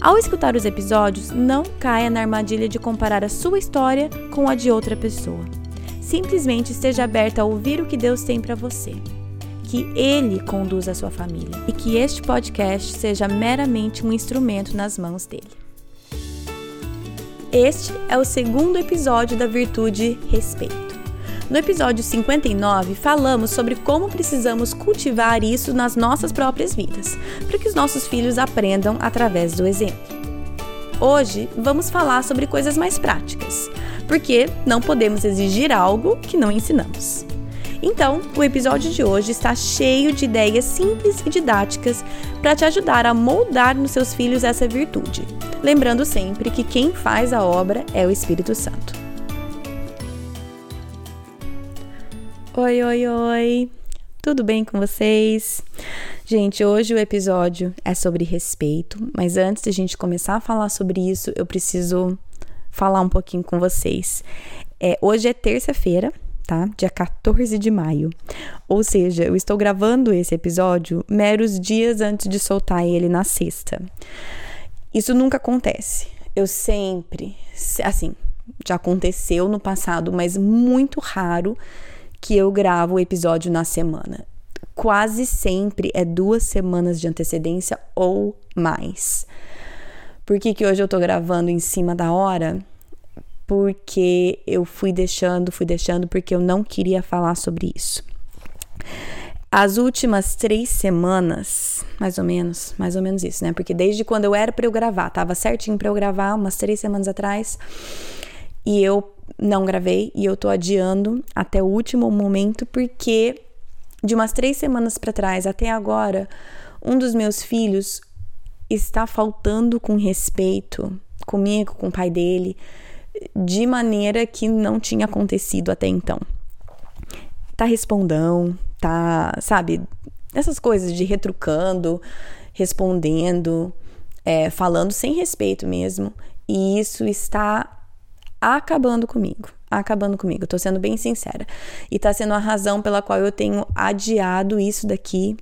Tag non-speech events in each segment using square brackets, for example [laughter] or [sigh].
Ao escutar os episódios, não caia na armadilha de comparar a sua história com a de outra pessoa. Simplesmente esteja aberta a ouvir o que Deus tem para você. Que Ele conduza a sua família e que este podcast seja meramente um instrumento nas mãos dele. Este é o segundo episódio da virtude respeito. No episódio 59, falamos sobre como precisamos cultivar isso nas nossas próprias vidas, para que os nossos filhos aprendam através do exemplo. Hoje, vamos falar sobre coisas mais práticas, porque não podemos exigir algo que não ensinamos. Então, o episódio de hoje está cheio de ideias simples e didáticas para te ajudar a moldar nos seus filhos essa virtude. Lembrando sempre que quem faz a obra é o Espírito Santo. Oi, oi, oi! Tudo bem com vocês? Gente, hoje o episódio é sobre respeito, mas antes de a gente começar a falar sobre isso, eu preciso falar um pouquinho com vocês. É, hoje é terça-feira, tá? Dia 14 de maio. Ou seja, eu estou gravando esse episódio meros dias antes de soltar ele na sexta. Isso nunca acontece. Eu sempre, assim, já aconteceu no passado, mas muito raro que eu gravo o episódio na semana. Quase sempre é duas semanas de antecedência ou mais. Por que, que hoje eu tô gravando em cima da hora? Porque eu fui deixando, fui deixando, porque eu não queria falar sobre isso. As últimas três semanas, mais ou menos, mais ou menos isso, né? Porque desde quando eu era para eu gravar, tava certinho para eu gravar, umas três semanas atrás, e eu não gravei e eu tô adiando até o último momento porque de umas três semanas para trás até agora, um dos meus filhos está faltando com respeito comigo, com o pai dele, de maneira que não tinha acontecido até então. Tá respondão, tá, sabe, essas coisas de retrucando, respondendo, é, falando sem respeito mesmo. E isso está acabando comigo. Acabando comigo, tô sendo bem sincera. E tá sendo a razão pela qual eu tenho adiado isso daqui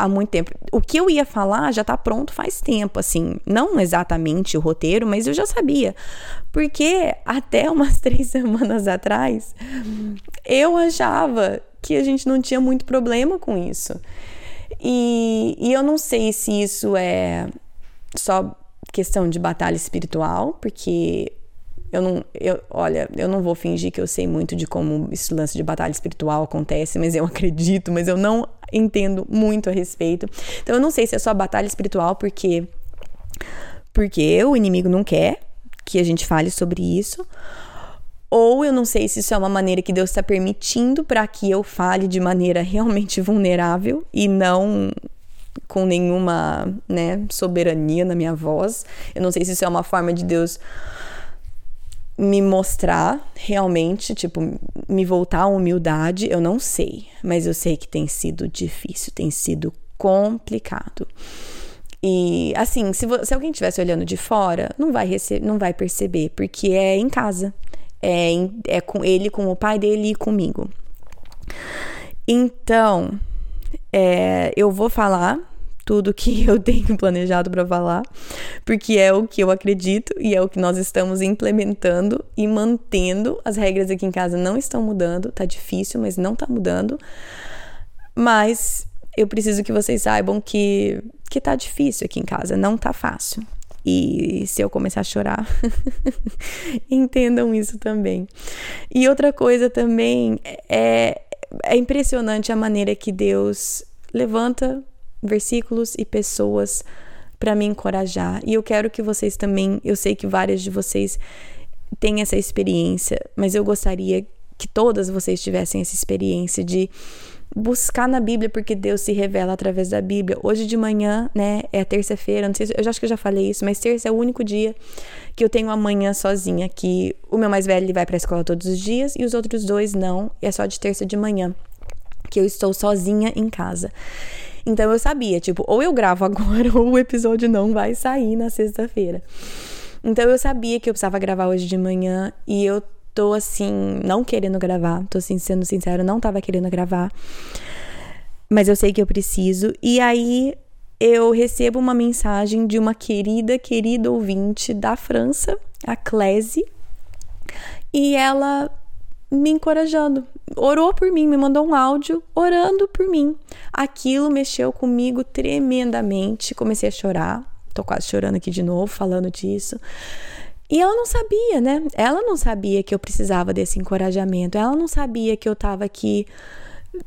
há muito tempo. O que eu ia falar já tá pronto faz tempo, assim. Não exatamente o roteiro, mas eu já sabia. Porque até umas [laughs] três semanas atrás, eu achava que a gente não tinha muito problema com isso. E, e eu não sei se isso é só questão de batalha espiritual, porque eu não, eu, olha, eu não vou fingir que eu sei muito de como esse lance de batalha espiritual acontece, mas eu [laughs] acredito, mas eu não entendo muito a respeito. Então eu não sei se é só batalha espiritual porque porque o inimigo não quer que a gente fale sobre isso, ou eu não sei se isso é uma maneira que Deus está permitindo para que eu fale de maneira realmente [laughs] vulnerável e não com nenhuma, né, soberania na minha voz. Eu não sei se isso é uma forma de Deus me mostrar realmente, tipo, me voltar à humildade, eu não sei, mas eu sei que tem sido difícil, tem sido complicado. E assim, se, se alguém estivesse olhando de fora, não vai, não vai perceber, porque é em casa. É, em, é com ele, com o pai dele e comigo. Então, é, eu vou falar tudo que [laughs] eu tenho planejado para falar, porque é o que eu acredito e é o que nós estamos implementando e mantendo. As regras aqui em casa não estão mudando, tá difícil, mas não tá mudando. Mas eu preciso que vocês saibam que que tá difícil aqui em casa, não tá fácil. E se eu começar a chorar, [laughs] entendam isso também. E outra coisa também é, é impressionante a maneira que Deus levanta versículos e pessoas para me encorajar. E eu quero que vocês também, eu sei que várias de vocês têm essa experiência, mas eu gostaria que todas vocês tivessem essa experiência de buscar na Bíblia, porque Deus se revela através da Bíblia. Hoje de manhã, né, é terça-feira, não sei se, eu acho que eu já falei isso, mas terça é o único dia porque eu tenho amanhã sozinha, que o meu mais velho ele vai para a escola todos os dias e os outros dois não, e é só de terça de manhã que eu estou sozinha em casa. Então eu sabia, tipo, ou eu gravo [laughs] agora ou o episódio não vai sair na sexta-feira. Então eu sabia que eu precisava gravar hoje de manhã e eu tô assim, não querendo gravar, tô assim, sendo sincera, não tava querendo gravar. Mas eu sei que eu preciso. E aí eu recebo uma mensagem de uma querida, querida ouvinte da França, a Clésia, e ela me encorajando, orou por mim, me mandou um áudio orando por mim. Aquilo mexeu comigo tremendamente, comecei a chorar, tô quase chorando aqui de novo falando disso. E ela não sabia, né? Ela não sabia que eu precisava desse encorajamento. Ela não sabia que eu tava aqui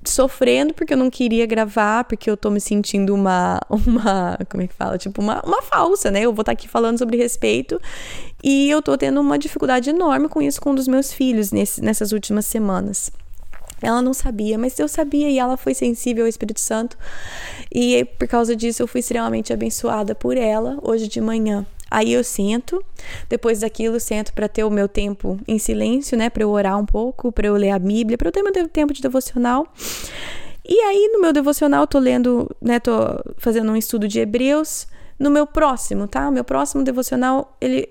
sofrendo porque eu não queria gravar, porque eu tô me sentindo uma [laughs] uma, como é que fala? Tipo uma, uma falsa, né? Eu vou estar tá aqui falando sobre respeito e eu tô tendo uma dificuldade enorme com isso com um dos meus filhos nesse, nessas últimas semanas. Ela não sabia, mas eu sabia e ela foi sensível ao Espírito Santo. E por causa disso eu fui extremamente abençoada por ela hoje de manhã. Aí eu sento, depois daquilo sento para ter o meu tempo em silêncio, né, para eu orar um pouco, para eu ler a Bíblia, para eu ter meu tempo de devocional. E aí no meu devocional tô lendo, né, tô fazendo um estudo de Hebreus. No meu próximo, tá? O meu próximo devocional, ele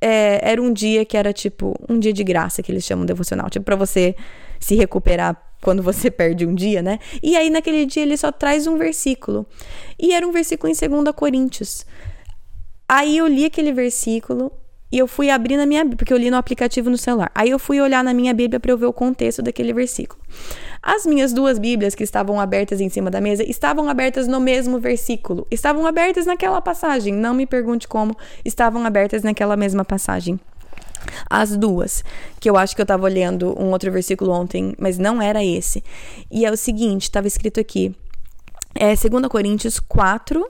é, era um dia que era tipo um dia de graça que eles chamam devocional, tipo para você se recuperar quando você [laughs] perde um dia, né? E aí naquele dia ele só traz um versículo. E era um versículo em 2 Coríntios. Aí eu li aquele versículo e eu fui abrir na minha porque eu li no aplicativo no celular. Aí eu fui olhar na minha Bíblia para eu ver o contexto daquele versículo. As minhas duas Bíblias que estavam abertas em cima da mesa estavam abertas no mesmo versículo. Estavam abertas naquela passagem. Não me pergunte como, estavam abertas naquela mesma passagem. As duas, que eu acho que eu estava olhando um outro versículo ontem, mas não era esse. E é o seguinte, estava escrito aqui. É 2 Coríntios 4,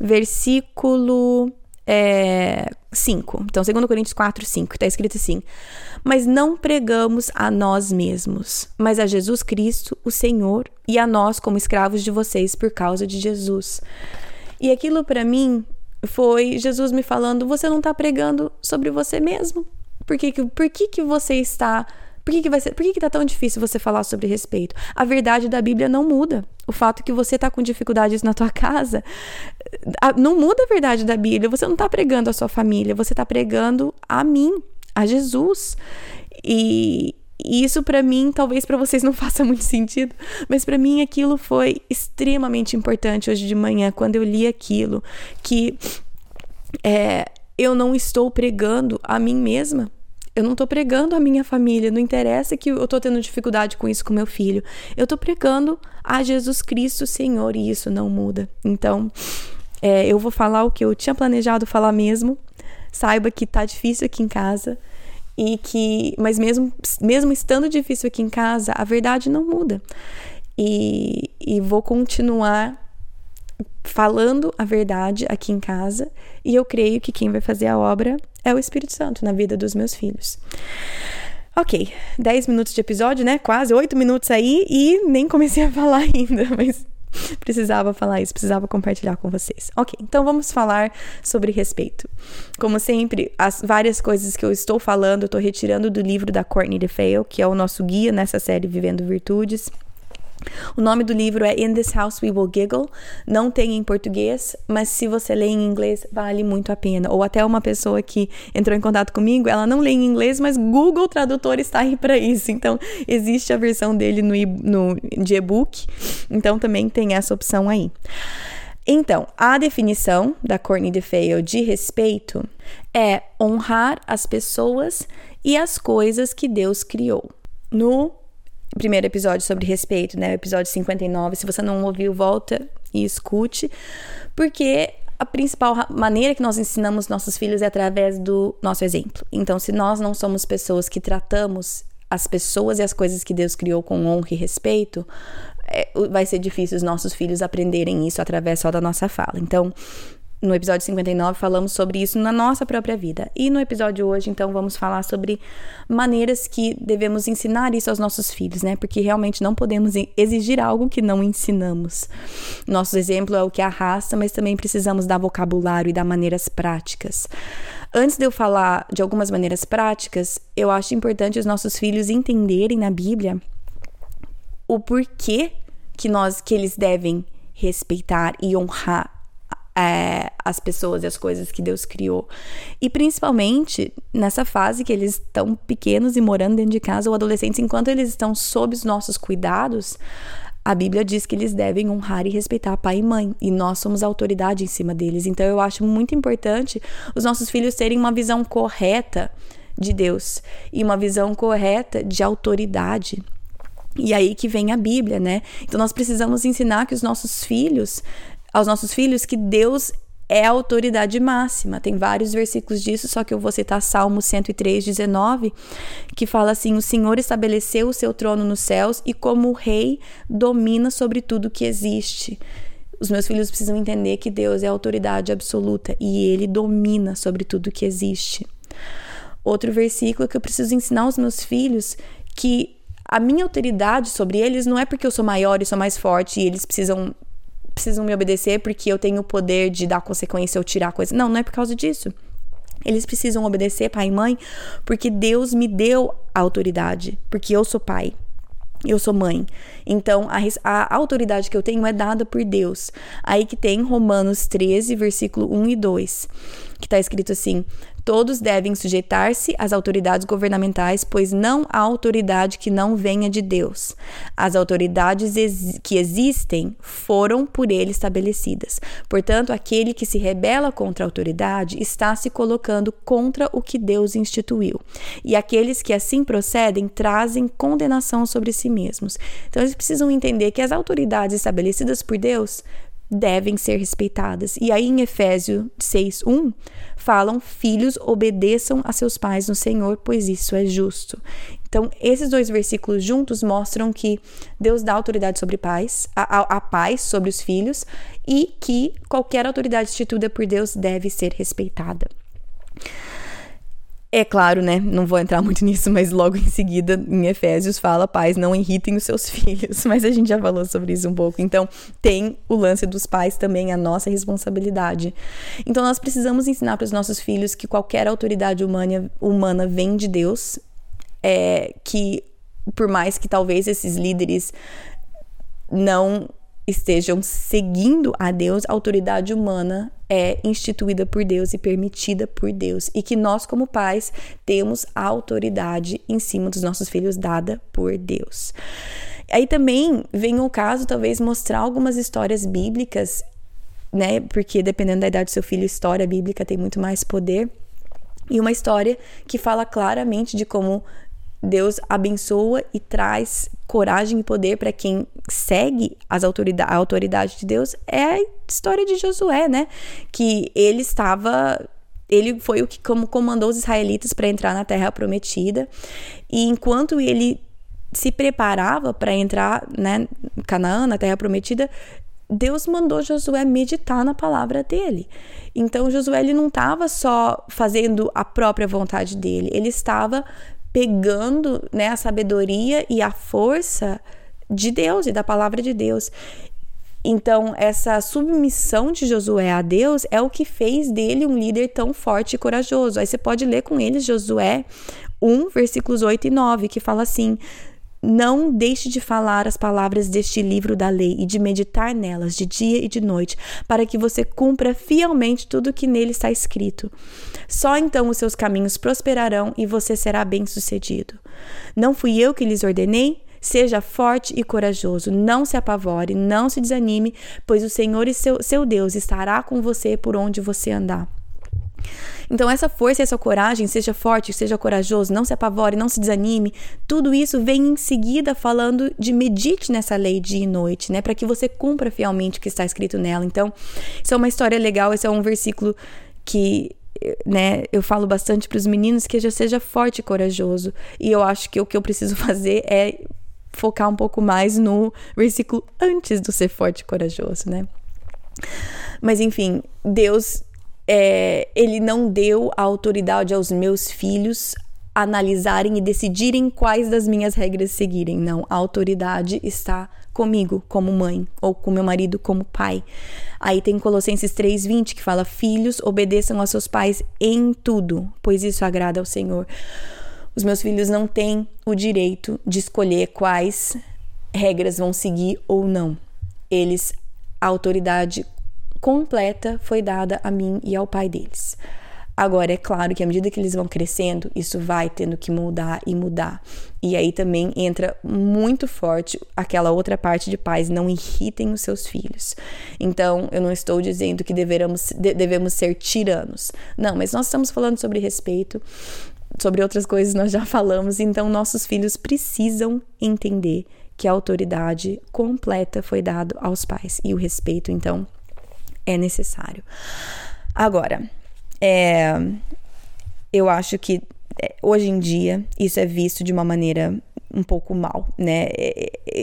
versículo é, 5. Então, 2 Coríntios 4, 5, está escrito assim: Mas não pregamos a nós mesmos, mas a Jesus Cristo, o Senhor, e a nós como escravos de vocês por causa de Jesus. E aquilo para mim foi Jesus me falando: Você não está pregando sobre você mesmo. Por que, por que, que você está por que, que vai ser? Por que, que tá tão difícil você falar sobre respeito? A verdade da Bíblia não muda. O fato que você tá com dificuldades na tua [laughs] casa não muda a verdade da Bíblia. Você não tá pregando a sua família, você tá pregando a mim, a Jesus. E, e isso para mim, talvez para vocês [laughs] não faça muito sentido, mas para mim aquilo foi extremamente importante hoje de manhã quando eu li aquilo que é, eu não estou pregando a mim mesma. Eu não tô pregando a minha família, não interessa que eu tô tendo dificuldade com isso com meu filho. Eu tô pregando a Jesus Cristo, Senhor, e isso não muda. Então, é, eu vou falar o que eu tinha planejado falar mesmo. Saiba que tá difícil aqui em casa e que, mas mesmo mesmo estando difícil aqui em casa, a verdade não muda. E, e vou continuar falando a verdade aqui em casa, e eu creio que quem vai fazer a obra é o Espírito Santo na vida dos meus filhos. Ok, 10 minutos de episódio, né? Quase 8 minutos aí e nem comecei a falar [laughs] ainda, mas precisava falar isso, precisava compartilhar com vocês. Ok, então vamos falar sobre respeito. Como sempre, as várias coisas que eu estou falando, eu estou retirando do livro da Courtney DeFeo, que é o nosso guia nessa série Vivendo Virtudes. O nome do livro é In This House We Will Giggle. Não tem em português, mas se você lê em inglês, vale muito a pena. Ou até uma pessoa que entrou em contato comigo, ela não lê em inglês, mas Google Tradutor está aí para isso. Então, existe a versão dele no, no de e-book. Então, também tem essa opção aí. Então, a definição da Courtney DeFeo de respeito é honrar as pessoas e as coisas que Deus criou. No primeiro episódio sobre respeito, né? O episódio 59. Se você não ouviu, volta e escute, porque a principal maneira que nós ensinamos nossos filhos é através do nosso exemplo. Então, se nós não somos pessoas que tratamos as pessoas e as coisas que Deus criou com honra e respeito, é, vai ser difícil os nossos filhos aprenderem isso através só da nossa fala. Então, no episódio 59 falamos sobre isso na nossa própria vida. E no episódio hoje, então, vamos falar sobre maneiras que devemos ensinar isso aos nossos filhos, né? Porque realmente não podemos exigir algo que não ensinamos. Nosso exemplo é o que arrasta, mas também precisamos dar vocabulário e dar maneiras práticas. Antes de eu falar de algumas maneiras práticas, eu acho importante os nossos filhos entenderem na Bíblia o porquê que nós que eles devem respeitar e honrar é, as pessoas e as coisas que Deus criou. E principalmente nessa fase que eles estão pequenos e morando dentro de casa ou adolescentes, enquanto eles estão sob os nossos cuidados, a Bíblia diz que eles devem honrar e respeitar pai e mãe, e nós somos autoridade em cima deles. Então eu acho muito importante os nossos filhos terem uma visão correta de Deus e uma visão correta de autoridade. E aí que vem a Bíblia, né? Então nós precisamos ensinar que os nossos filhos aos nossos filhos que Deus é a autoridade máxima. Tem vários versículos disso, só que eu vou citar Salmo 103, 19, que fala assim: O Senhor estabeleceu o seu trono nos céus e, como rei, domina sobre tudo que existe. Os meus filhos precisam entender que Deus é a autoridade absoluta e ele domina sobre tudo que existe. Outro versículo que eu preciso ensinar aos meus filhos que a minha autoridade sobre eles não é porque eu sou maior e sou mais forte e eles precisam precisam me obedecer porque eu tenho o poder de dar consequência ou tirar coisa. Não, não é por causa disso. Eles precisam obedecer pai e mãe porque Deus me deu a autoridade, porque eu sou pai. Eu sou mãe. Então, a, a, autoridade que eu tenho é dada por Deus. Aí que tem Romanos 13, versículo 1 e 2, que está escrito assim: Todos devem sujeitar-se às autoridades governamentais, pois não há autoridade que não venha de Deus. As autoridades ex que existem foram por ele estabelecidas. Portanto, aquele que se rebela contra a autoridade está se colocando contra o que Deus instituiu. E aqueles que assim procedem trazem condenação sobre si mesmos. Então, eles precisam entender que as autoridades estabelecidas por Deus devem ser respeitadas. E aí em Efésios 6:1 falam: "Filhos, obedeçam a seus pais no Senhor, pois isso é justo". Então, esses dois versículos juntos mostram que Deus dá autoridade sobre pais, a, a, a pais sobre os filhos e que qualquer autoridade instituída por Deus deve ser respeitada. É claro, né? Não vou entrar muito [laughs] nisso, mas logo em seguida, em Efésios, fala: pais, não irritem os seus [laughs] filhos. Mas a gente já falou sobre isso um pouco. Então, tem o lance dos pais também, a nossa responsabilidade. Então, nós precisamos ensinar para os nossos filhos que qualquer autoridade humana, humana vem de Deus, é, que por mais que talvez esses líderes não estejam seguindo a Deus, a autoridade humana é instituída por Deus e permitida por Deus, e que nós, como pais, temos a autoridade em cima dos nossos filhos dada por Deus. Aí também vem o caso, talvez, mostrar algumas histórias bíblicas, né? Porque dependendo da idade do seu filho, história bíblica tem muito mais poder. E uma história que fala claramente de como Deus abençoa e traz coragem e poder para quem segue as autoridade, a autoridade de Deus é a história de Josué, né? Que ele estava ele foi o que como comandou os israelitas para entrar na terra prometida. E enquanto ele se preparava para entrar, né, Canaã, na terra prometida, Deus mandou Josué meditar na palavra dele. Então Josué ele não estava só fazendo a própria vontade dele, ele estava pegando né, a sabedoria e a força de Deus e da palavra de Deus. Então, essa submissão de Josué a Deus é o que fez dele um líder tão forte e corajoso. Aí você pode ler com eles Josué 1, versículos 8 e 9, que fala assim: não deixe de falar as palavras deste livro da lei e de meditar nelas de dia e de noite, para que você cumpra fielmente tudo que nele está escrito. Só então os seus caminhos prosperarão e você será bem-sucedido. Não fui eu que lhes ordenei? Seja forte e corajoso, não se apavore, não se desanime, pois o Senhor e seu, seu Deus estará com você por onde você andar. Então, essa força e essa coragem, seja forte, seja corajoso, não se apavore, não se desanime, tudo isso vem em seguida falando de medite nessa lei dia e noite, né? Para que você cumpra fielmente o que está escrito nela. Então, isso é uma história legal, esse é um versículo que né, eu falo bastante para os meninos que já seja forte e corajoso. E eu acho que o que eu preciso [laughs] fazer é focar um pouco mais no versículo antes do ser forte e corajoso, né? Mas enfim, Deus é, ele não deu a autoridade aos meus filhos analisarem e decidirem quais das minhas regras seguirem. Não, a autoridade está comigo como mãe ou com meu marido como pai. Aí tem Colossenses 3:20 que fala: "Filhos, obedeçam aos seus pais em tudo, pois isso agrada ao Senhor." Os meus filhos não têm o direito de escolher quais regras vão seguir ou não. Eles a autoridade completa foi dada a mim e ao pai deles. Agora, é claro que à medida que eles vão crescendo, isso vai tendo que mudar e mudar. E aí também entra muito forte aquela outra parte de pais, não irritem os seus filhos. Então, eu não estou dizendo que deveramos, devemos ser tiranos. Não, mas nós estamos falando sobre respeito, sobre outras coisas nós já [laughs] falamos, então nossos filhos precisam entender que a autoridade completa foi dado aos pais e o respeito, então, é necessário. Agora, é, eu acho que é, hoje em dia isso é visto de uma maneira um pouco mal, né?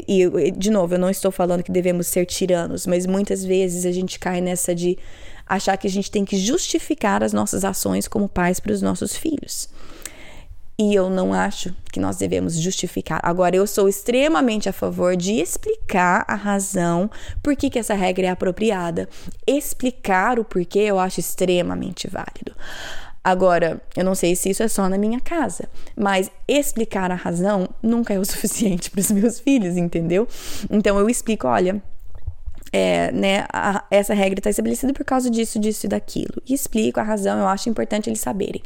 E, de novo, eu não estou falando que devemos ser tiranos, mas muitas vezes a gente cai nessa de achar que a gente tem que justificar as nossas ações como pais para os nossos filhos. E eu não acho que nós devemos justificar. Agora, eu sou extremamente a favor de explicar a razão por que, que essa regra é apropriada. Explicar o porquê eu acho extremamente válido. Agora, eu não sei se isso é só na minha casa, mas explicar a razão nunca é o [laughs] suficiente para os meus filhos, entendeu? Então eu explico, olha, é, né, a, essa regra está estabelecida por causa disso, disso e daquilo. E explico a razão, eu acho importante eles saberem.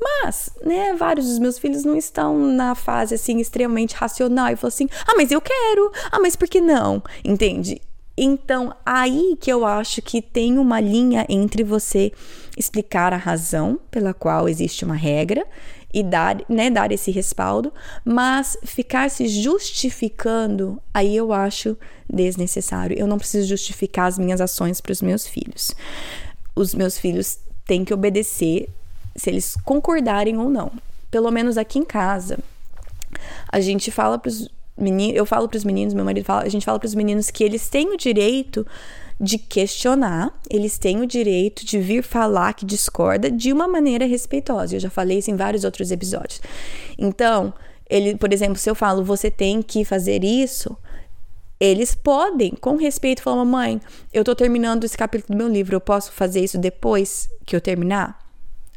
Mas, né, vários dos meus filhos não estão na fase, assim, extremamente racional e falam assim, ah, mas eu quero, ah, mas por que não? Entende? Então, aí que eu acho que tem uma linha entre você explicar a razão pela qual existe uma regra e dar, né, dar esse respaldo, mas ficar se justificando, aí eu acho desnecessário. Eu não preciso justificar as minhas ações para os meus filhos. Os meus filhos têm que obedecer se eles concordarem ou não. Pelo menos aqui em casa, a gente fala para os meninos, eu falo para os meninos, meu marido fala, a gente fala para os meninos que eles têm o direito de questionar, eles têm o direito de vir falar que discorda de uma maneira respeitosa. Eu já falei isso em vários outros episódios. Então, ele, por exemplo, se eu falo você tem que fazer isso, eles podem, com respeito, falar: Mamãe, eu tô terminando esse capítulo do meu livro, eu posso fazer isso depois que eu terminar?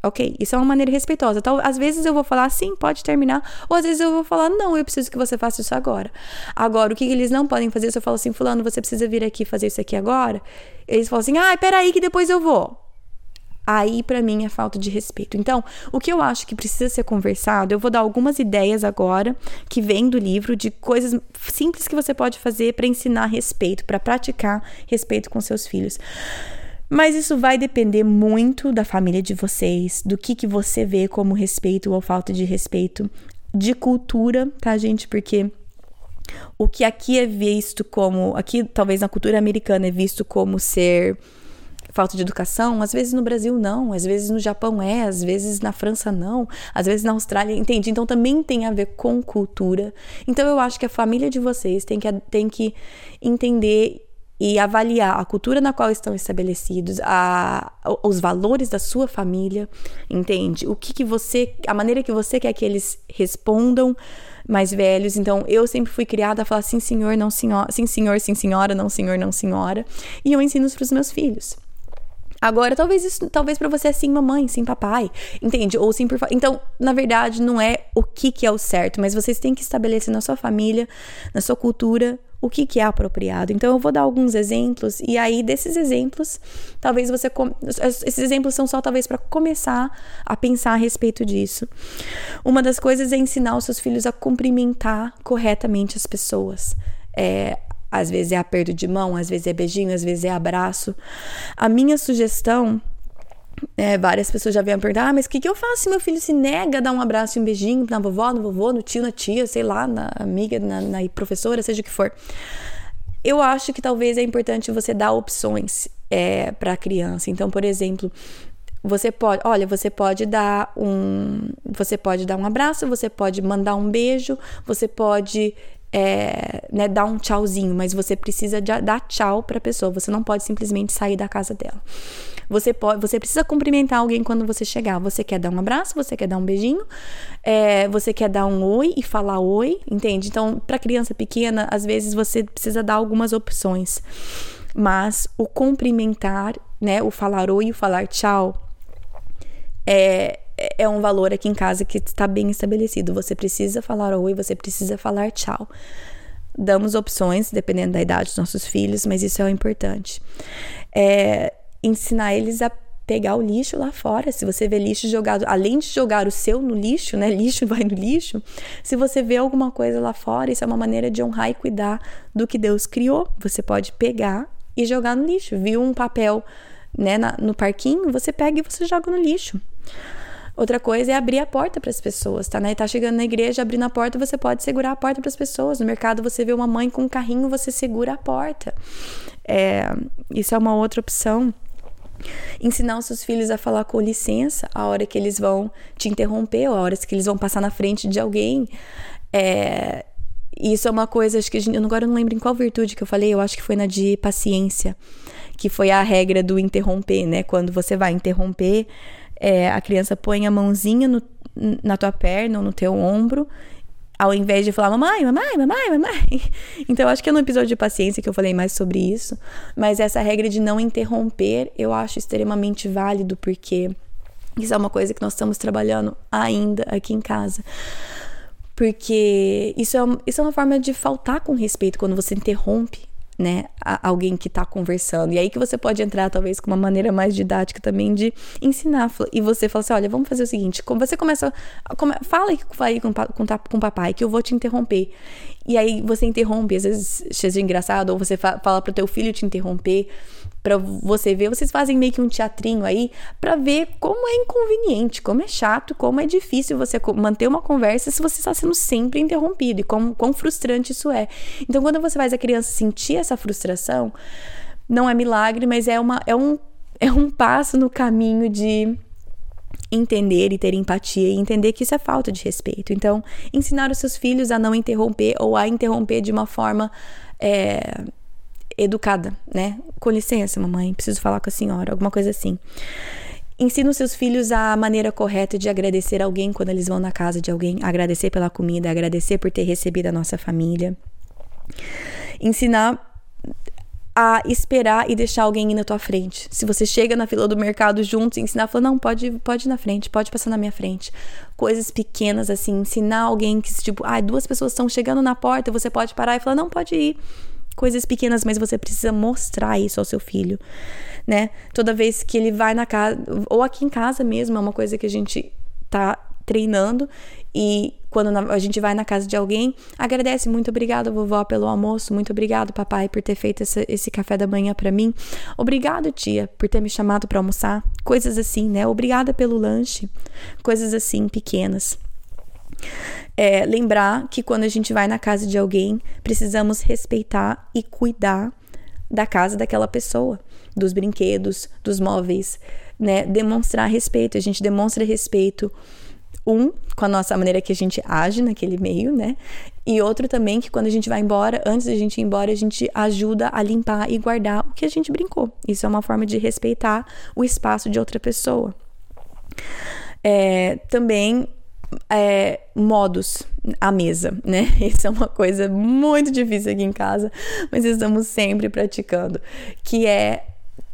Ok, isso é uma maneira respeitosa. Então, às vezes eu vou falar sim, pode terminar, ou às vezes eu vou falar não, eu preciso que você faça isso agora. Agora, o que eles não podem fazer se eu falo assim, fulano, você precisa vir aqui fazer isso aqui agora? Eles falam assim, ah, peraí que depois eu vou. Aí, para mim, é falta de respeito. Então, o que eu acho que precisa ser conversado, eu vou dar algumas ideias agora que vêm do livro de coisas simples que você pode fazer para ensinar respeito, para praticar respeito com seus filhos. Mas isso vai depender muito da família de vocês, do que, que você vê como respeito ou falta de respeito, de cultura, tá, gente? Porque o que aqui é visto como, aqui talvez na cultura americana é visto como ser falta de educação, às vezes no Brasil não, às vezes no Japão é, às vezes na França não, às vezes na Austrália, entende? Então também tem a ver com cultura. Então eu acho que a família de vocês tem que, tem que entender e avaliar a cultura na qual estão estabelecidos, a, os valores da sua família, entende? O que, que você, a maneira que você quer que eles respondam mais velhos. Então, eu sempre fui criada a falar sim, senhor, não senhora, sim, senhor, sim, senhora, não, senhor, não, senhora. E eu ensino isso para os meus filhos. Agora, talvez isso, talvez para você é sim mamãe, sim papai, entende? Ou sim por Então, na verdade, não é o que que é o certo, mas vocês têm que estabelecer na sua família, na sua cultura, o que, que é apropriado. Então, eu vou dar alguns exemplos, e aí, desses exemplos, talvez você. Esses exemplos são só talvez para começar a pensar a respeito disso. Uma das coisas é ensinar os seus filhos a cumprimentar corretamente as pessoas. É, às vezes é aperto de mão, às vezes é beijinho, às vezes é abraço. A minha sugestão é, várias pessoas já vieram perguntar: ah, mas o que, que eu faço se meu filho se nega a dar um abraço e um beijinho na vovó, no vovô, no tio, na tia, sei lá, na amiga, na, na professora, seja o que for? Eu acho que talvez é importante você dar opções é, para a criança. Então, por exemplo, você pode, olha, você pode dar um, você pode dar um abraço, você pode mandar um beijo, você pode é, né, dar um tchauzinho, mas você precisa dar tchau para a pessoa. Você não pode simplesmente sair da casa dela. Você pode, você precisa cumprimentar alguém quando você chegar. Você quer dar um abraço, você quer dar um beijinho, é, você quer dar um oi e falar oi, entende? Então, para criança pequena, às vezes você precisa dar algumas opções. Mas o cumprimentar, né, o falar oi e o falar tchau, é, é um valor aqui em casa que está bem estabelecido. Você precisa falar oi, você precisa falar tchau. Damos opções, dependendo da idade dos nossos filhos, mas isso é o importante. É, ensinar eles a pegar o lixo lá fora. Se você vê lixo jogado, além de jogar o seu no lixo, né? [laughs] Lixo vai no lixo. Se você vê alguma coisa lá fora, isso é uma maneira de honrar e cuidar do que Deus criou. Você pode pegar e jogar no lixo. Viu um papel, né, na, no parquinho, você pega e você joga no lixo. Outra coisa é abrir a porta para as pessoas, tá? Né? Tá chegando na igreja, abrindo a porta, você pode segurar a porta para as pessoas. No mercado, você vê uma mãe com um carrinho, você segura a porta. É, isso é uma outra opção. Ensinar os seus filhos a falar com licença a hora que eles vão te interromper, ou a hora que eles vão passar na frente de alguém. É, isso é uma coisa, acho que gente, eu agora não lembro em qual virtude que eu falei, eu acho que foi na de paciência, que foi a regra do interromper, né? Quando você vai interromper, é, a criança põe a mãozinha no, na tua perna ou no teu ombro, ao invés de falar mamãe, mamãe, mamãe, mamãe. [laughs] Então, acho que é no episódio de paciência que eu falei mais sobre isso. Mas essa regra de não interromper, eu acho extremamente válido, porque isso é uma coisa que nós estamos trabalhando ainda aqui em casa. Porque isso é, isso é uma forma de faltar com respeito quando você interrompe né, alguém que está conversando. E aí que você pode entrar, talvez, com uma maneira mais didática também de ensinar. E você fala assim: olha, vamos fazer o seguinte: você começa. Come, fala aí com, com, com o papai que eu vou te interromper. E aí você interrompe, às vezes seja engraçado, ou você fala para teu filho te interromper para você ver. Vocês fazem meio que um teatrinho aí para ver como é inconveniente, como é chato, como é difícil você manter uma conversa se você está sendo sempre interrompido e como, quão frustrante isso é. Então, quando você faz a criança sentir essa frustração, não é milagre, mas é, uma, é, um, é um passo no caminho de entender e ter empatia e entender que isso é falta de respeito. Então, ensinar os seus filhos a não interromper ou a interromper de uma forma. É, educada, né? Com licença, mamãe, preciso falar com a senhora, alguma coisa assim. Ensina os seus filhos a maneira correta de agradecer alguém quando eles vão na casa de alguém, agradecer pela comida, agradecer por ter recebido a nossa família. Ensinar a esperar e deixar alguém ir na tua frente. Se você chega na fila do mercado juntos, ensinar, falar, não, pode, pode ir na frente, pode passar na minha frente. Coisas pequenas assim, ensinar alguém que, tipo, ah, duas pessoas estão chegando na porta, você pode parar e falar, não, pode ir coisas pequenas, mas você precisa mostrar isso ao seu filho, né? Toda vez que ele vai na casa, ou aqui em casa mesmo, é uma coisa que a gente tá treinando e quando a gente vai na casa de alguém, agradece, muito obrigado, vovó, pelo almoço, muito obrigado, papai, por ter feito esse, esse café da manhã para mim. Obrigado, tia, por ter me chamado para almoçar. Coisas assim, né? Obrigada pelo lanche. Coisas assim, pequenas é, lembrar que quando a gente vai na casa de alguém, precisamos respeitar e cuidar da casa daquela pessoa, dos brinquedos, dos móveis, né? Demonstrar respeito. A gente demonstra respeito um com a nossa maneira que a gente age naquele meio, né? E outro também que quando a gente vai embora, antes da gente ir embora, a gente ajuda a limpar e guardar o que a gente brincou. Isso é uma forma de respeitar o espaço de outra pessoa. É, também é, modos à mesa, né? [laughs] Isso é uma coisa muito difícil aqui em casa, mas estamos sempre praticando, que é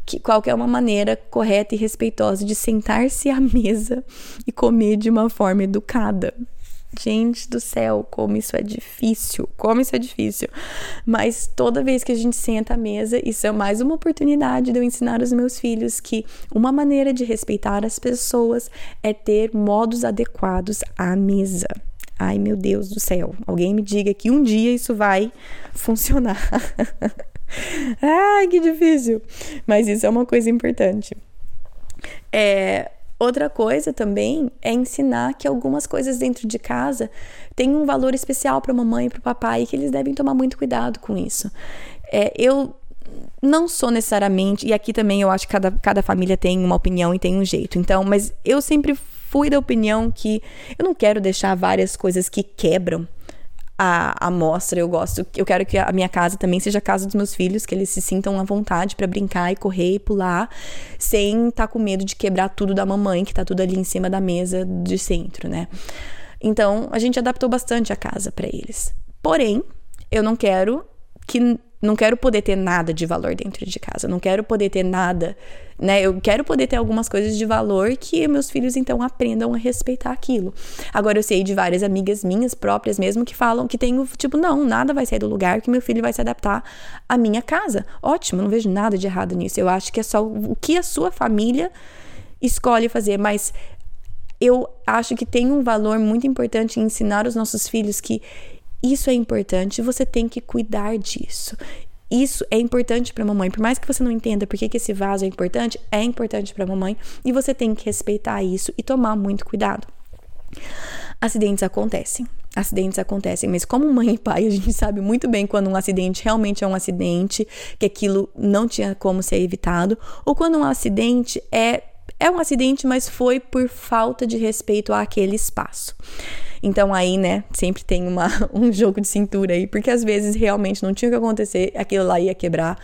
que qual é uma maneira correta e respeitosa de sentar-se à mesa e comer de uma forma educada. Gente do céu, como isso é difícil, como isso é difícil. Mas toda vez que a gente senta à mesa, isso é mais uma oportunidade de eu ensinar os meus filhos que uma maneira de respeitar as pessoas é ter modos adequados à mesa. Ai, meu Deus do céu, alguém me diga que um dia isso vai funcionar. [laughs] Ai, que difícil. Mas isso é uma coisa importante. É, Outra coisa também é ensinar que algumas coisas dentro de casa têm um valor especial para a mamãe e para o papai e que eles devem tomar muito cuidado com isso. É, eu não sou necessariamente, e aqui também eu acho que cada, cada família tem uma opinião e tem um jeito, então, mas eu sempre fui da opinião que eu não quero deixar várias coisas que quebram a, a mostra. Eu gosto, eu quero que a minha casa também seja a casa dos meus filhos, que eles se sintam à vontade para brincar e correr e pular, sem estar tá com medo de quebrar tudo da mamãe, que tá tudo ali em cima da mesa de centro, né? Então, a gente adaptou bastante a casa para eles. Porém, eu não quero que não quero poder ter nada de valor dentro de casa, não quero poder ter nada, né? Eu quero poder ter algumas coisas de valor que meus filhos então aprendam a respeitar aquilo. Agora eu sei de várias amigas minhas próprias mesmo que falam que tem tipo, não, nada vai sair do lugar que meu filho vai se adaptar à minha casa. Ótimo, não vejo nada de errado nisso. Eu acho que é só o que a sua família escolhe fazer, mas eu acho que tem um valor muito importante em ensinar os nossos filhos que isso é importante, você tem que cuidar disso. Isso é importante para a mamãe. Por mais que você não entenda por que, esse vaso é importante, é importante para a mamãe e você tem que respeitar isso e tomar muito cuidado. Acidentes acontecem. Acidentes acontecem, mas como mãe e pai, a gente sabe muito bem quando um acidente realmente é um acidente, que aquilo não tinha como ser evitado, ou quando um acidente é é um acidente, mas foi por falta de respeito àquele espaço. Então aí, né, sempre tem uma, [laughs] um jogo de cintura aí, porque às vezes realmente não tinha o que acontecer, aquilo lá ia quebrar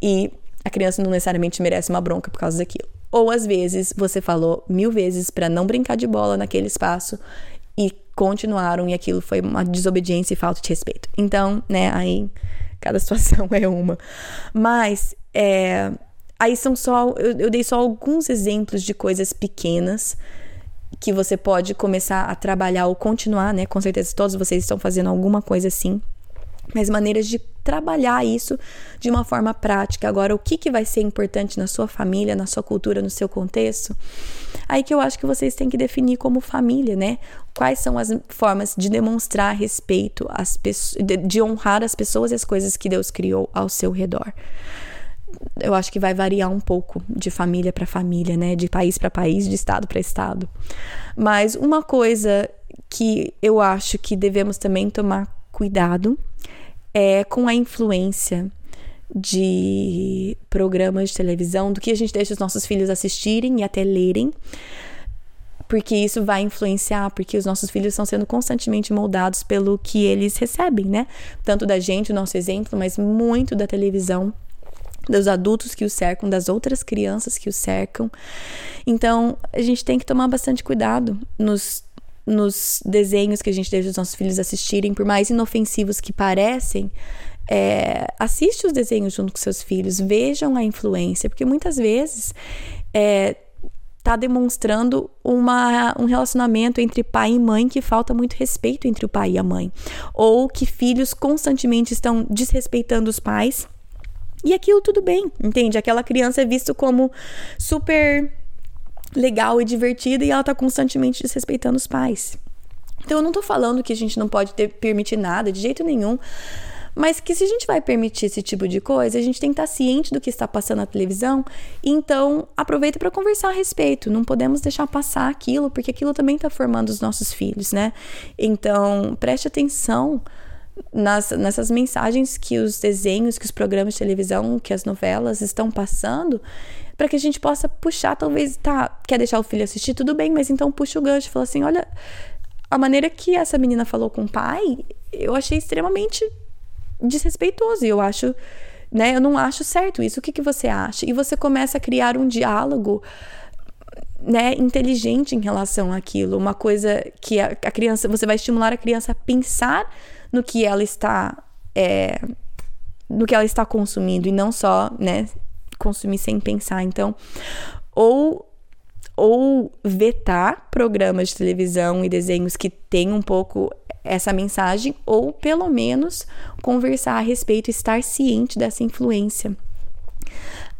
e a criança não necessariamente merece uma bronca por causa daquilo. Ou às vezes você falou mil vezes para não brincar de bola naquele espaço e continuaram e aquilo foi uma desobediência e falta de respeito. Então, né, aí cada [laughs] situação é uma. Mas é, aí são só eu, eu dei só alguns exemplos de coisas pequenas que você pode começar a trabalhar ou continuar, né? Com certeza todos vocês estão fazendo alguma coisa assim. Mas maneiras de trabalhar isso de uma forma prática. Agora, o que, que vai ser importante na sua família, na sua cultura, no seu contexto? Aí que eu acho que vocês têm que definir como família, né? Quais são as formas de demonstrar respeito às pessoas, de honrar as pessoas e as coisas que Deus criou ao seu redor eu acho que vai variar um pouco de família para família, né? De país para país, de estado para estado. Mas uma coisa que eu acho que devemos também tomar cuidado é com a influência de programas de televisão, do que a gente deixa os nossos filhos assistirem e até lerem, porque isso vai influenciar, porque os nossos filhos estão sendo constantemente moldados pelo que eles recebem, né? Tanto da gente, o nosso exemplo, mas muito da televisão dos adultos que o cercam, das outras crianças que o cercam. Então, a gente tem que tomar bastante cuidado nos, nos desenhos que a gente deixa os nossos filhos assistirem, por mais inofensivos que parecem. É, assiste os desenhos junto com seus filhos, vejam a influência, porque muitas vezes é, tá demonstrando uma, um relacionamento entre pai e mãe que falta muito respeito entre o pai e a mãe, ou que filhos constantemente estão desrespeitando os pais e aquilo tudo bem, entende? Aquela criança é visto como super legal e divertida e ela tá constantemente desrespeitando os pais. Então eu não tô falando que a gente não pode ter, permitir nada de jeito nenhum, mas que se a gente vai permitir esse tipo de coisa, a gente tem que estar ciente do que está passando na televisão, então aproveita para conversar a respeito. Não podemos deixar passar aquilo, porque aquilo também está formando os nossos filhos, né? Então preste atenção nas, nessas mensagens que os desenhos, que os programas de televisão, que as novelas estão passando, para que a gente possa puxar, talvez, tá, quer deixar o filho assistir, tudo bem, mas então puxa o gancho, fala assim, olha, a maneira que essa menina falou com o pai, eu achei extremamente desrespeitoso, e eu acho, né, eu não acho certo isso, o que, que você acha? E você começa a criar um diálogo né, inteligente em relação àquilo, uma coisa que a, a criança, você vai estimular a criança a pensar no que ela está é, no que ela está consumindo e não só, né, consumir sem pensar. Então, ou ou vetar programas de televisão e desenhos que têm um pouco essa mensagem, ou pelo menos conversar a respeito, estar ciente dessa influência.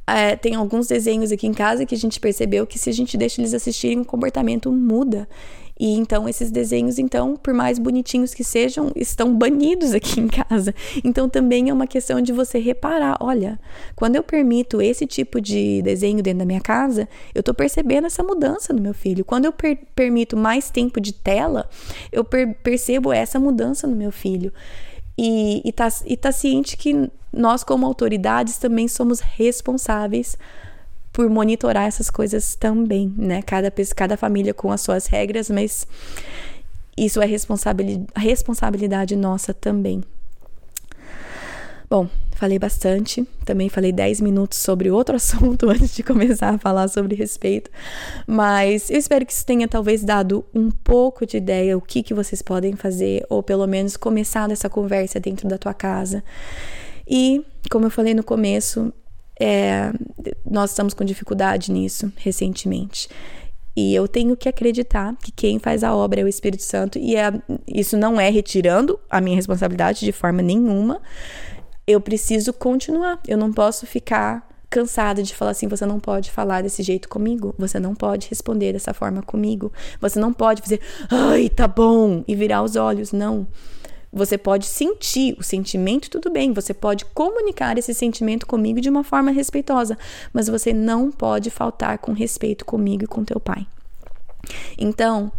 É, tem alguns desenhos aqui em casa que a gente percebeu que se a gente deixa eles assistirem, o comportamento muda. E então esses desenhos, então, por mais bonitinhos que sejam, estão banidos aqui em casa. Então também é uma questão de você reparar, olha, quando eu permito esse tipo de desenho dentro da minha casa, eu estou percebendo essa mudança no meu filho. Quando eu per permito mais tempo de tela, eu per percebo essa mudança no meu filho. E, e, tá, e tá ciente que nós, como autoridades, também somos responsáveis por monitorar essas coisas também, né? Cada, cada família com as suas regras, mas isso é responsabilidade nossa também. Bom, falei bastante, também falei 10 minutos sobre outro [laughs] assunto antes de começar a falar sobre respeito, mas eu espero que isso tenha talvez dado um pouco de ideia o que, que vocês podem fazer, ou pelo menos começar essa conversa dentro da tua casa. E, como eu falei no começo, é, nós estamos com dificuldade nisso recentemente. E eu tenho que acreditar que quem faz a obra é o Espírito Santo, e é, isso não é retirando a minha responsabilidade de forma nenhuma, eu preciso continuar. Eu não posso ficar cansada de falar assim, você não pode falar desse jeito comigo, você não pode responder dessa forma comigo, você não pode fazer, ai, tá bom, e virar os olhos, não. Você pode sentir o sentimento, tudo bem, você pode comunicar esse sentimento comigo de uma forma respeitosa, mas você não pode faltar com respeito comigo e com teu pai. Então,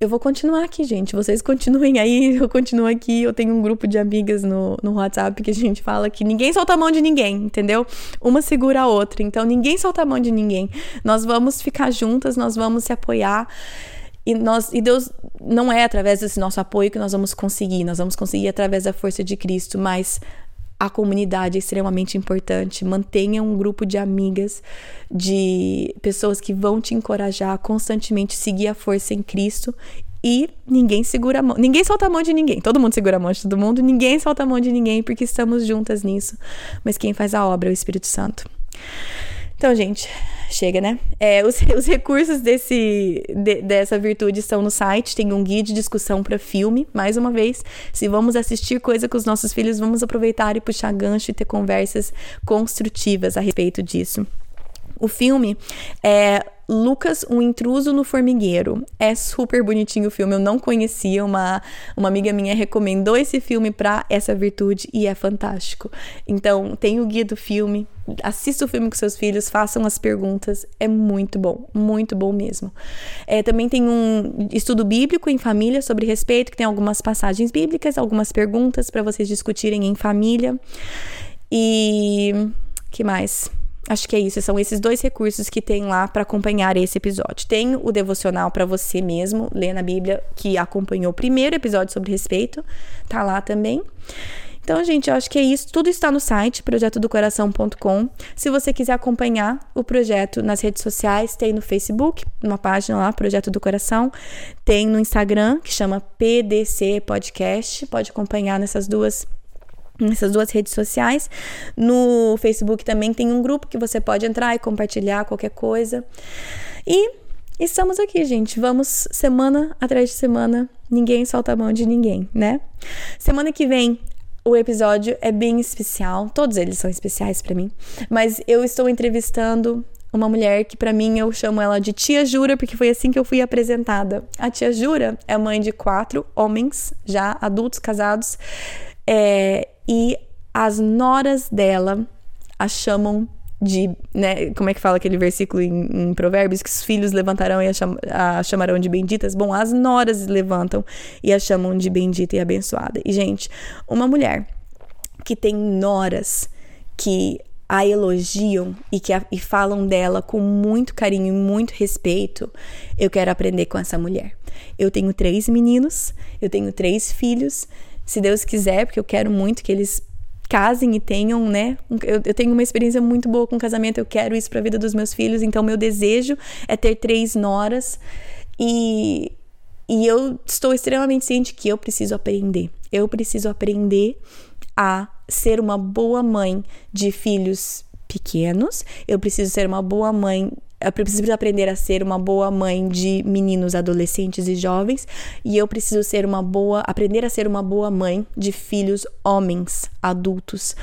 eu vou continuar aqui, gente. Vocês continuem aí, [laughs] eu continuo aqui. Eu tenho um grupo de amigas no, no WhatsApp que a gente fala que ninguém solta a mão de ninguém, entendeu? Uma segura a outra. Então, ninguém solta a mão de ninguém. Nós vamos ficar juntas, nós vamos se apoiar. E, nós, e Deus não é através desse nosso apoio que nós vamos conseguir, nós vamos conseguir através da força de Cristo, mas a comunidade é extremamente importante. Mantenha um grupo de amigas, de pessoas que vão te encorajar a constantemente seguir a força em Cristo. E ninguém segura a mão, ninguém solta a mão de ninguém. Todo mundo segura a mão de todo mundo, ninguém solta a mão de ninguém porque estamos juntas nisso. Mas quem faz a obra é o Espírito Santo. Então, gente, chega, né? É, os, [laughs] os recursos desse, de, dessa virtude estão no site. Tem um guia de discussão para filme. Mais uma vez, se vamos assistir coisa com os nossos filhos, vamos aproveitar e puxar gancho e ter conversas construtivas a respeito disso. O filme é Lucas, um intruso no formigueiro. É super bonitinho o filme, eu não conhecia, uma, uma amiga minha recomendou esse filme para essa virtude e é fantástico. Então, tem o guia do filme, assista o filme com seus filhos, façam as perguntas, é muito bom, muito bom mesmo. É, também tem um estudo bíblico em família sobre respeito, que tem algumas passagens bíblicas, algumas perguntas para vocês discutirem em família. E que mais? Acho que é isso, são esses dois recursos que tem lá para acompanhar esse episódio. Tem o devocional para você mesmo, ler na Bíblia, que acompanhou o primeiro episódio sobre respeito, tá lá também. Então, gente, eu acho que é isso. Tudo está no site projetodocoração.com. Se você quiser acompanhar o projeto nas redes sociais, tem no Facebook, uma página lá, Projeto do Coração. Tem no Instagram, que chama PDC Podcast. Pode acompanhar nessas duas nessas duas redes sociais. No Facebook também tem um grupo que você pode entrar e compartilhar qualquer coisa. E estamos aqui, gente. Vamos semana atrás de semana. Ninguém solta a mão de ninguém, né? Semana que vem o episódio é bem especial. Todos eles são especiais para mim, mas eu estou entrevistando uma mulher que para mim eu chamo ela de tia Jura, porque foi assim que eu fui apresentada. A tia Jura é mãe de quatro homens já adultos casados é, e as noras dela a chamam de, né, como é que fala aquele versículo em, em Provérbios, que os filhos levantarão e a, cham, a, chamarão de benditas? Bom, as noras levantam e a chamam de bendita e abençoada. E, gente, uma mulher que tem noras que a elogiam e que a, e falam dela com muito carinho e muito respeito, eu quero aprender com essa mulher. Eu tenho três meninos, eu tenho três filhos, se Deus quiser, porque eu quero muito que eles casem e tenham, né? Eu, eu, tenho uma experiência muito boa com casamento, eu quero isso para a vida dos meus filhos, então meu desejo é ter três noras e, e eu estou extremamente ciente que eu preciso aprender. Eu preciso aprender a ser uma boa mãe de filhos pequenos, eu preciso ser uma boa mãe eu preciso aprender a ser uma boa mãe de meninos, adolescentes e jovens, e eu preciso ser uma boa, aprender a ser uma boa mãe de filhos homens, adultos,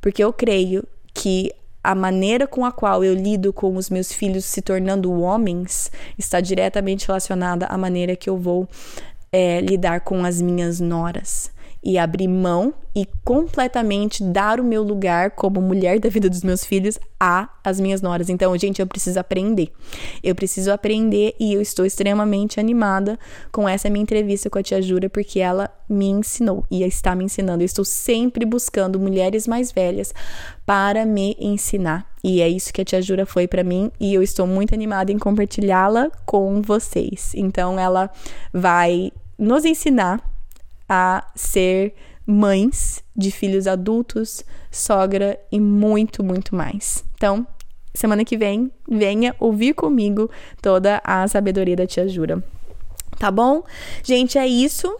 porque eu creio que a maneira com a qual eu lido com os meus filhos se tornando homens está diretamente relacionada à maneira que eu vou é, lidar com as minhas noras e abrir mão e completamente dar o meu lugar como mulher da vida dos meus filhos a as minhas noras. Então, gente, eu preciso aprender. Eu preciso aprender e eu estou extremamente animada com essa minha entrevista com a tia Jura porque ela me ensinou e está me ensinando. Eu estou sempre buscando mulheres mais velhas para me ensinar. E é isso que a tia Jura foi para mim e eu estou muito animada em compartilhá-la com vocês. Então, ela vai nos ensinar a ser mães de filhos adultos, sogra e muito, muito mais. Então, semana que vem, venha ouvir comigo toda a sabedoria da tia Jura. Tá bom? Gente, é isso.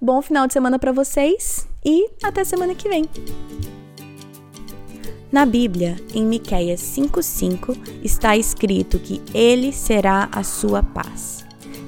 Bom final de semana para vocês e até semana que vem. Na Bíblia, em Miqueias 5:5, está escrito que ele será a sua paz.